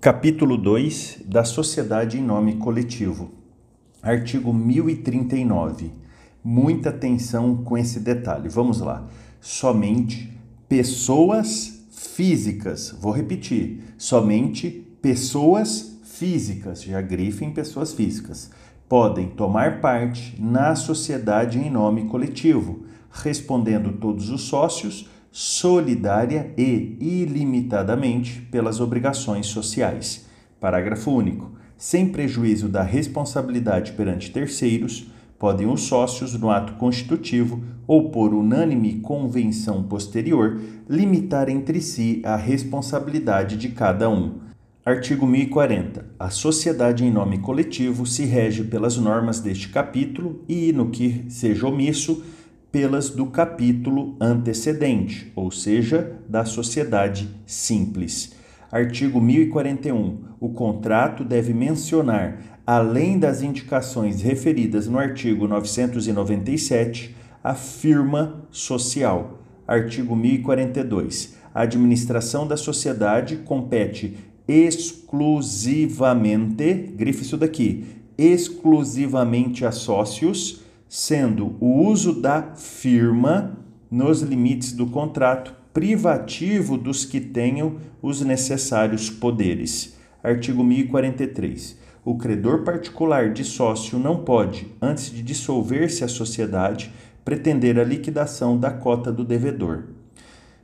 Capítulo 2 da Sociedade em Nome Coletivo. Artigo 1039. Muita atenção com esse detalhe. Vamos lá. Somente pessoas físicas. Vou repetir. Somente pessoas físicas. Já grifem pessoas físicas. Podem tomar parte na sociedade em nome coletivo, respondendo todos os sócios solidária e ilimitadamente pelas obrigações sociais. Parágrafo único. Sem prejuízo da responsabilidade perante terceiros, podem os sócios, no ato constitutivo ou por unânime convenção posterior, limitar entre si a responsabilidade de cada um. Artigo 1040. A sociedade em nome coletivo se rege pelas normas deste capítulo e, no que seja omisso, pelas do capítulo antecedente, ou seja, da sociedade simples. Artigo 1041. O contrato deve mencionar, além das indicações referidas no artigo 997, a firma social. Artigo 1042. A administração da sociedade compete exclusivamente, grife isso daqui, exclusivamente a sócios sendo o uso da firma nos limites do contrato privativo dos que tenham os necessários poderes. Artigo 1043. O credor particular de sócio não pode, antes de dissolver-se a sociedade, pretender a liquidação da cota do devedor.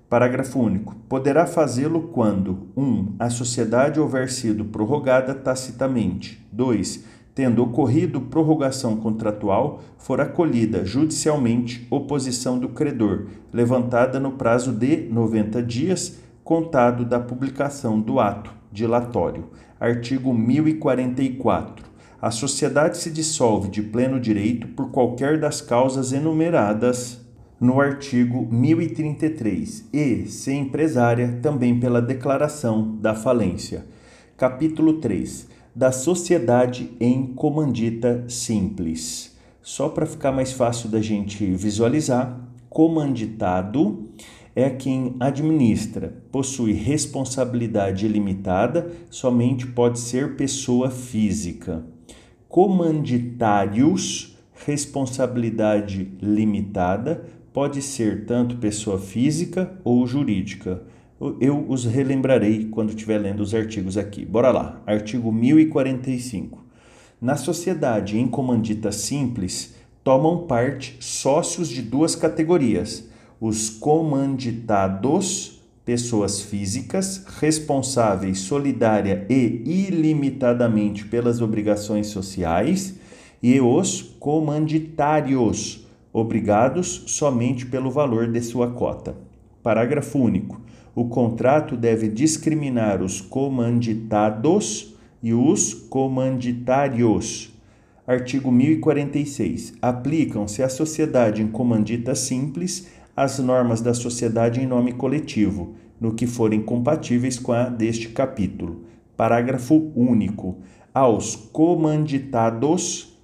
Parágrafo único. Poderá fazê-lo quando 1. Um, a sociedade houver sido prorrogada tacitamente. 2 tendo ocorrido prorrogação contratual, for acolhida judicialmente oposição do credor, levantada no prazo de 90 dias, contado da publicação do ato dilatório. Artigo 1044. A sociedade se dissolve de pleno direito por qualquer das causas enumeradas no artigo 1033 e, se empresária, também pela declaração da falência. Capítulo 3 da sociedade em comandita simples. Só para ficar mais fácil da gente visualizar, comanditado é quem administra, possui responsabilidade ilimitada, somente pode ser pessoa física. Comanditários, responsabilidade limitada, pode ser tanto pessoa física ou jurídica eu os relembrarei quando estiver lendo os artigos aqui. Bora lá. Artigo 1045. Na sociedade em comandita simples, tomam parte sócios de duas categorias: os comanditados, pessoas físicas, responsáveis solidária e ilimitadamente pelas obrigações sociais, e os comanditários, obrigados somente pelo valor de sua cota. Parágrafo único o contrato deve discriminar os comanditados e os comanditários. Artigo 1046. Aplicam-se à sociedade em comandita simples as normas da sociedade em nome coletivo, no que forem compatíveis com a deste capítulo. Parágrafo único. Aos comanditados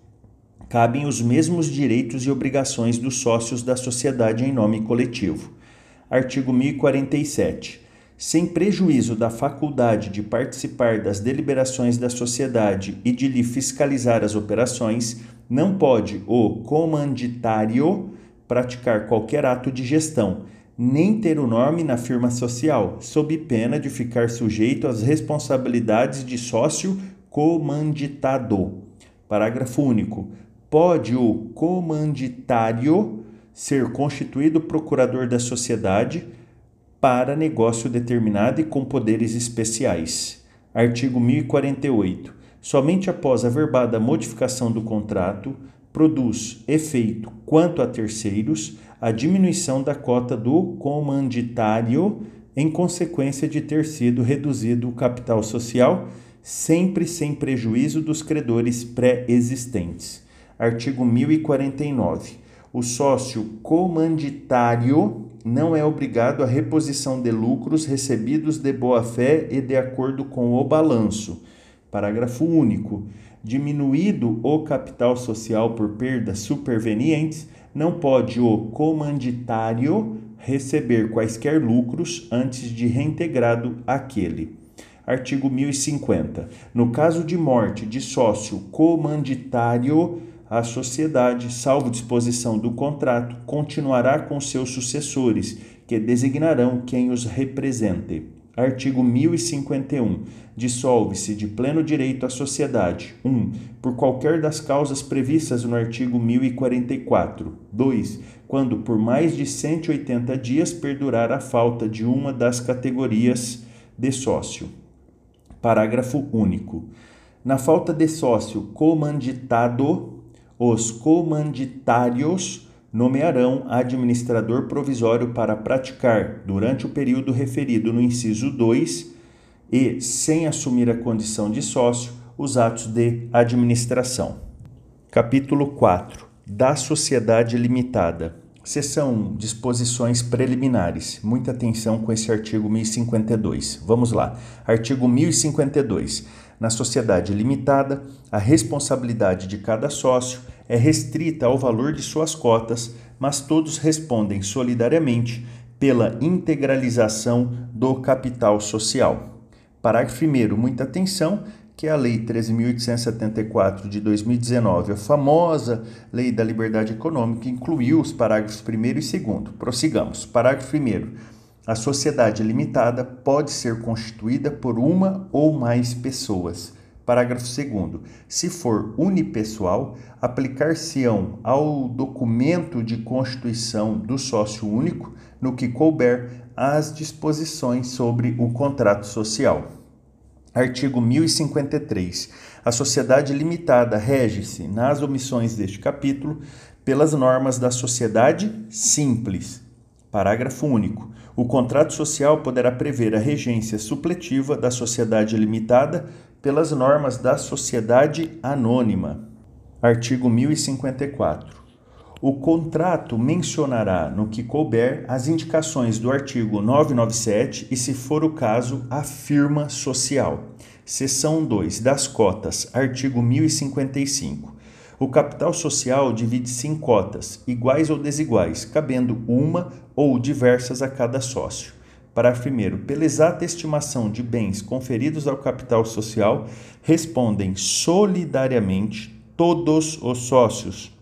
cabem os mesmos direitos e obrigações dos sócios da sociedade em nome coletivo artigo 1047. Sem prejuízo da faculdade de participar das deliberações da sociedade e de lhe fiscalizar as operações, não pode o comanditário praticar qualquer ato de gestão, nem ter o nome na firma social, sob pena de ficar sujeito às responsabilidades de sócio comanditado. Parágrafo único. Pode o comanditário ser constituído procurador da sociedade para negócio determinado e com poderes especiais. Artigo 1048. Somente após a verbada modificação do contrato, produz efeito quanto a terceiros a diminuição da cota do comanditário em consequência de ter sido reduzido o capital social, sempre sem prejuízo dos credores pré-existentes. Artigo 1049 o sócio comanditário não é obrigado à reposição de lucros recebidos de boa-fé e de acordo com o balanço. Parágrafo único. Diminuído o capital social por perdas supervenientes, não pode o comanditário receber quaisquer lucros antes de reintegrado aquele. Artigo 1050. No caso de morte de sócio comanditário, a sociedade, salvo disposição do contrato, continuará com seus sucessores, que designarão quem os represente. Artigo 1051. Dissolve-se de pleno direito a sociedade: 1. Um, por qualquer das causas previstas no artigo 1044. 2. Quando por mais de 180 dias perdurar a falta de uma das categorias de sócio. Parágrafo único. Na falta de sócio comanditado, os comanditários nomearão administrador provisório para praticar, durante o período referido no inciso 2 e sem assumir a condição de sócio, os atos de administração. Capítulo 4 da Sociedade Limitada. Seção 1. Disposições preliminares. Muita atenção com esse artigo 1052. Vamos lá. Artigo 1052. Na sociedade limitada, a responsabilidade de cada sócio é restrita ao valor de suas cotas, mas todos respondem solidariamente pela integralização do capital social. Parágrafo 1. Muita atenção que é a Lei 13.874 de 2019, a famosa Lei da Liberdade Econômica, incluiu os parágrafos 1 e 2. Prossigamos. Parágrafo 1. A sociedade limitada pode ser constituída por uma ou mais pessoas. Parágrafo 2. Se for unipessoal, aplicar-se-ão ao documento de constituição do sócio único, no que couber, as disposições sobre o contrato social. Artigo 1053. A sociedade limitada rege-se, nas omissões deste capítulo, pelas normas da sociedade simples. Parágrafo único. O contrato social poderá prever a regência supletiva da sociedade limitada pelas normas da sociedade anônima. Artigo 1054. O contrato mencionará, no que couber, as indicações do artigo 997 e, se for o caso, a firma social. Seção 2 das cotas, artigo 1055. O capital social divide-se em cotas, iguais ou desiguais, cabendo uma ou diversas a cada sócio. Parágrafo 1. Pela exata estimação de bens conferidos ao capital social, respondem solidariamente todos os sócios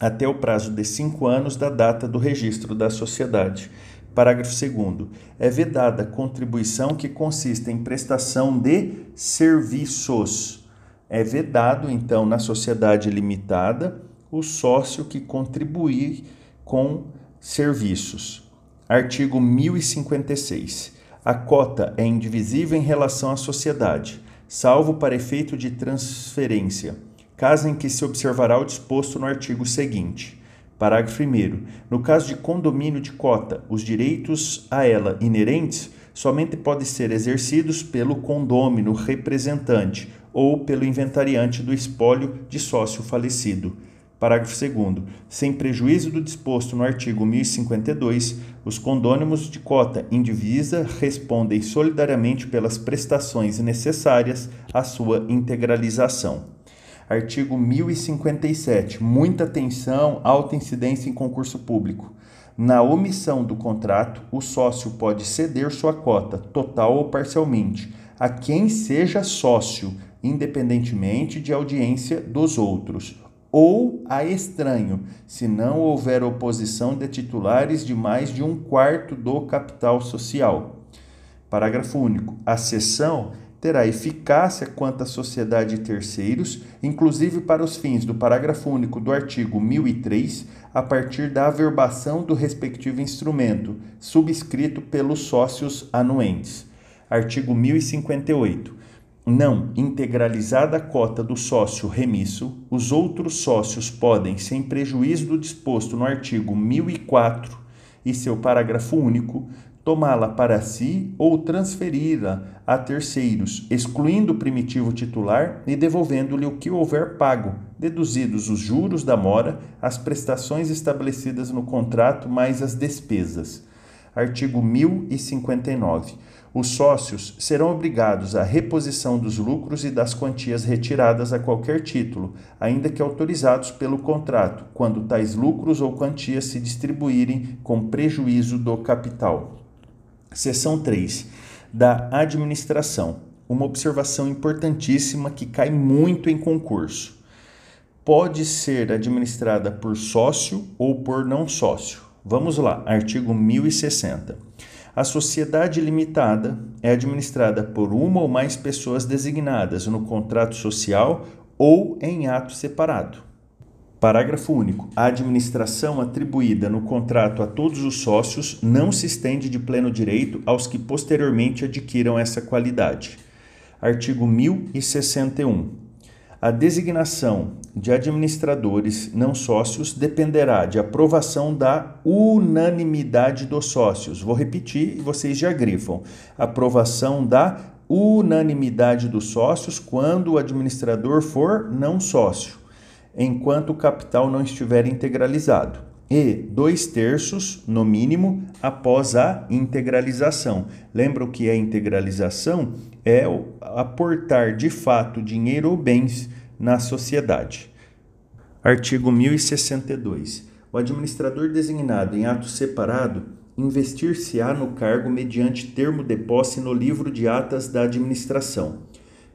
até o prazo de cinco anos da data do registro da sociedade. Parágrafo 2. É vedada contribuição que consiste em prestação de serviços. É vedado, então, na sociedade limitada, o sócio que contribuir com serviços. Artigo 1056. A cota é indivisível em relação à sociedade, salvo para efeito de transferência caso em que se observará o disposto no artigo seguinte. Parágrafo 1. No caso de condomínio de cota, os direitos a ela inerentes somente podem ser exercidos pelo condômino representante ou pelo inventariante do espólio de sócio falecido. Parágrafo 2. Sem prejuízo do disposto no artigo 1052, os condôminos de cota indivisa respondem solidariamente pelas prestações necessárias à sua integralização. Artigo 1057. Muita atenção, alta incidência em concurso público. Na omissão do contrato, o sócio pode ceder sua cota, total ou parcialmente, a quem seja sócio, independentemente de audiência dos outros, ou a estranho, se não houver oposição de titulares de mais de um quarto do capital social. Parágrafo único. A cessão terá eficácia quanto à sociedade de terceiros, inclusive para os fins do parágrafo único do artigo 1003, a partir da averbação do respectivo instrumento, subscrito pelos sócios anuentes. Artigo 1058. Não integralizada a cota do sócio remisso, os outros sócios podem, sem prejuízo do disposto no artigo 1004 e seu parágrafo único, tomá-la para si ou transferi-la a terceiros, excluindo o primitivo titular e devolvendo-lhe o que houver pago, deduzidos os juros da mora, as prestações estabelecidas no contrato mais as despesas. Artigo 1059. Os sócios serão obrigados à reposição dos lucros e das quantias retiradas a qualquer título, ainda que autorizados pelo contrato, quando tais lucros ou quantias se distribuírem com prejuízo do capital. Seção 3. Da administração. uma observação importantíssima que cai muito em concurso. Pode ser administrada por sócio ou por não sócio. Vamos lá, artigo 1060. A sociedade limitada é administrada por uma ou mais pessoas designadas no contrato social ou em ato separado. Parágrafo único. A administração atribuída no contrato a todos os sócios não se estende de pleno direito aos que posteriormente adquiram essa qualidade. Artigo 1061. A designação de administradores não sócios dependerá de aprovação da unanimidade dos sócios. Vou repetir e vocês já grifam. Aprovação da unanimidade dos sócios quando o administrador for não sócio, enquanto o capital não estiver integralizado e dois terços, no mínimo, após a integralização. Lembra o que é integralização? É aportar de fato dinheiro ou bens na sociedade. Artigo 1062. O administrador designado em ato separado investir-se-á no cargo mediante termo de posse no livro de atas da administração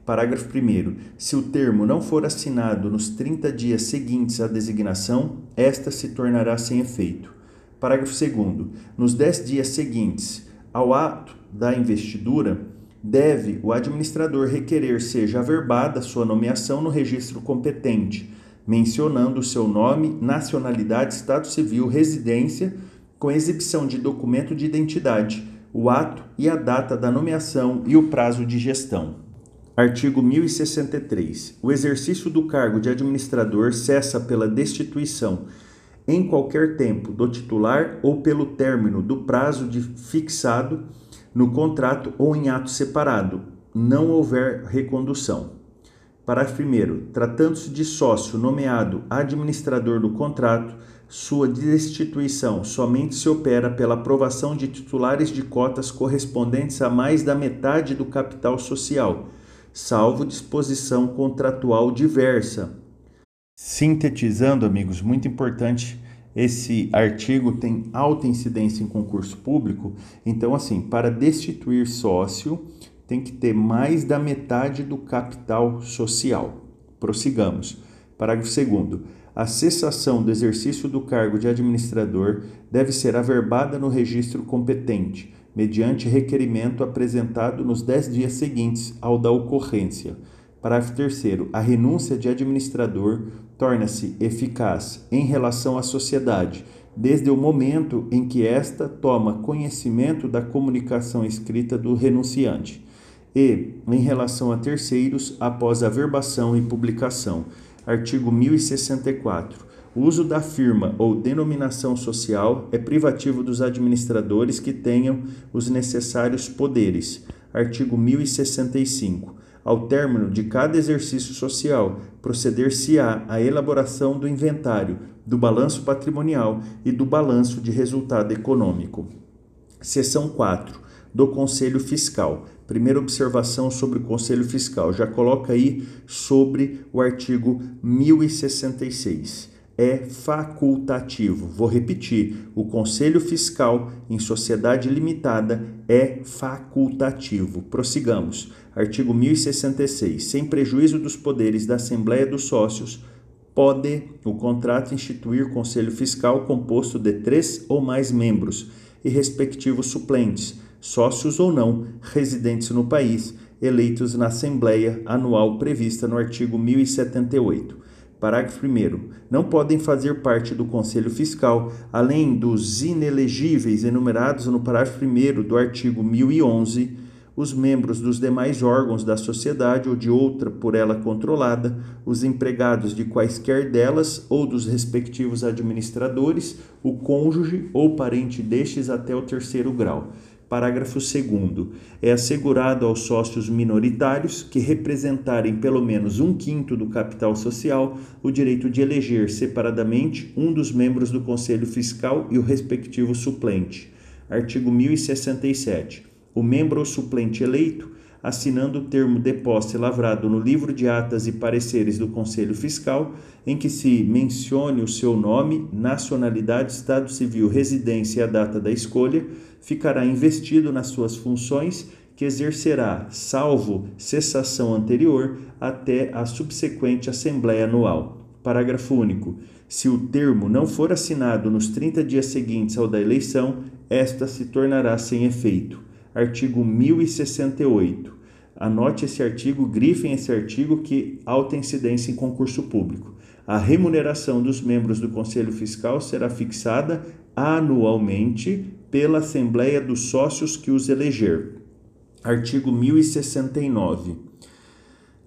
Parágrafo 1. Se o termo não for assinado nos 30 dias seguintes à designação, esta se tornará sem efeito. Parágrafo 2. Nos 10 dias seguintes ao ato da investidura, deve o administrador requerer seja averbada sua nomeação no registro competente, mencionando seu nome, nacionalidade, estado civil, residência, com exibição de documento de identidade, o ato e a data da nomeação e o prazo de gestão. Artigo 1063. O exercício do cargo de administrador cessa pela destituição em qualquer tempo do titular ou pelo término do prazo de fixado no contrato ou em ato separado, não houver recondução. Parágrafo 1. Tratando-se de sócio nomeado administrador do contrato, sua destituição somente se opera pela aprovação de titulares de cotas correspondentes a mais da metade do capital social salvo disposição contratual diversa. Sintetizando, amigos, muito importante, esse artigo tem alta incidência em concurso público, então assim, para destituir sócio, tem que ter mais da metade do capital social. Prossigamos. Parágrafo 2 a cessação do exercício do cargo de administrador deve ser averbada no registro competente, mediante requerimento apresentado nos dez dias seguintes ao da ocorrência. Parágrafo 3. A renúncia de administrador torna-se eficaz em relação à sociedade, desde o momento em que esta toma conhecimento da comunicação escrita do renunciante, e, em relação a terceiros, após a verbação e publicação. Artigo 1064. O uso da firma ou denominação social é privativo dos administradores que tenham os necessários poderes. Artigo 1065. Ao término de cada exercício social, proceder-se-á à elaboração do inventário, do balanço patrimonial e do balanço de resultado econômico. Seção 4. Do Conselho Fiscal. Primeira observação sobre o Conselho Fiscal. Já coloca aí sobre o artigo 1066 é facultativo. Vou repetir: o Conselho Fiscal em sociedade limitada é facultativo. Prossigamos. Artigo 1066. Sem prejuízo dos poderes da Assembleia dos Sócios, pode o contrato instituir Conselho Fiscal composto de três ou mais membros e respectivos suplentes, sócios ou não, residentes no país, eleitos na Assembleia Anual prevista no artigo 1078 Parágrafo 1. Não podem fazer parte do Conselho Fiscal, além dos inelegíveis enumerados no parágrafo 1 do artigo 1011, os membros dos demais órgãos da sociedade ou de outra por ela controlada, os empregados de quaisquer delas ou dos respectivos administradores, o cônjuge ou parente destes até o terceiro grau Parágrafo 2. É assegurado aos sócios minoritários que representarem pelo menos um quinto do capital social o direito de eleger separadamente um dos membros do Conselho Fiscal e o respectivo suplente. Artigo 1067. O membro ou suplente eleito assinando o termo de posse lavrado no livro de atas e pareceres do Conselho Fiscal, em que se mencione o seu nome, nacionalidade, estado civil, residência e a data da escolha, ficará investido nas suas funções que exercerá, salvo cessação anterior, até a subsequente Assembleia Anual. Parágrafo único. Se o termo não for assinado nos 30 dias seguintes ao da eleição, esta se tornará sem efeito. Artigo 1068. Anote esse artigo, grifem esse artigo que alta incidência em concurso público. A remuneração dos membros do Conselho Fiscal será fixada anualmente pela Assembleia dos Sócios que os eleger. Artigo 1069.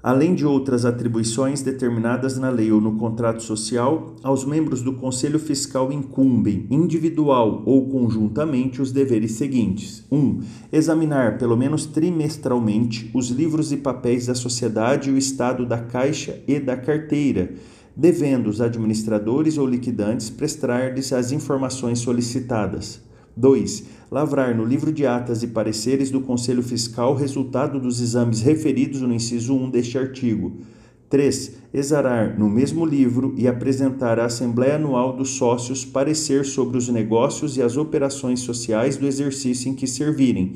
Além de outras atribuições determinadas na lei ou no contrato social, aos membros do Conselho Fiscal incumbem, individual ou conjuntamente, os deveres seguintes: 1. Um, examinar, pelo menos trimestralmente, os livros e papéis da sociedade e o estado da caixa e da carteira, devendo os administradores ou liquidantes prestar-lhes as informações solicitadas. 2. Lavrar no livro de atas e pareceres do Conselho Fiscal resultado dos exames referidos no inciso 1 deste artigo. 3. Exarar no mesmo livro e apresentar à Assembleia Anual dos Sócios parecer sobre os negócios e as operações sociais do exercício em que servirem,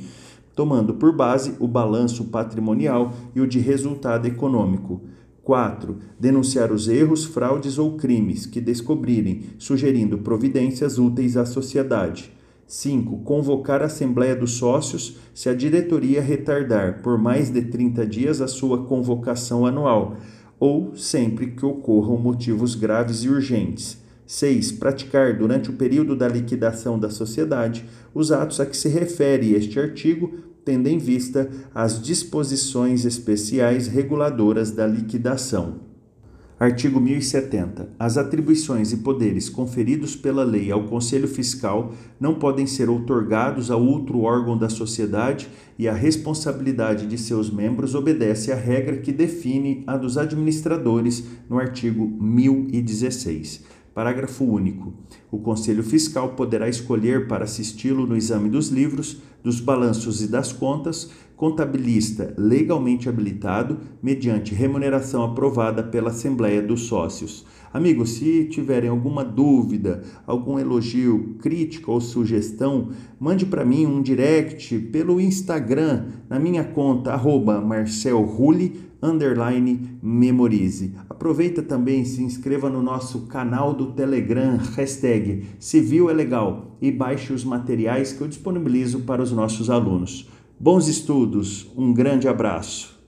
tomando por base o balanço patrimonial e o de resultado econômico. 4. Denunciar os erros, fraudes ou crimes que descobrirem, sugerindo providências úteis à sociedade. 5. Convocar a Assembleia dos Sócios se a diretoria retardar por mais de 30 dias a sua convocação anual, ou sempre que ocorram motivos graves e urgentes. 6. Praticar, durante o período da liquidação da sociedade, os atos a que se refere este artigo, tendo em vista as disposições especiais reguladoras da liquidação. Artigo 1070. As atribuições e poderes conferidos pela lei ao Conselho Fiscal não podem ser outorgados a outro órgão da sociedade e a responsabilidade de seus membros obedece à regra que define a dos administradores no artigo 1016. Parágrafo único. O Conselho Fiscal poderá escolher para assisti-lo no exame dos livros, dos balanços e das contas, contabilista legalmente habilitado, mediante remuneração aprovada pela Assembleia dos Sócios. Amigos, se tiverem alguma dúvida, algum elogio, crítica ou sugestão, mande para mim um direct pelo Instagram, na minha conta, arroba marcelrulli, underline memorize. Aproveita também se inscreva no nosso canal do Telegram, hashtag Civil é Legal e baixe os materiais que eu disponibilizo para os nossos alunos. Bons estudos, um grande abraço.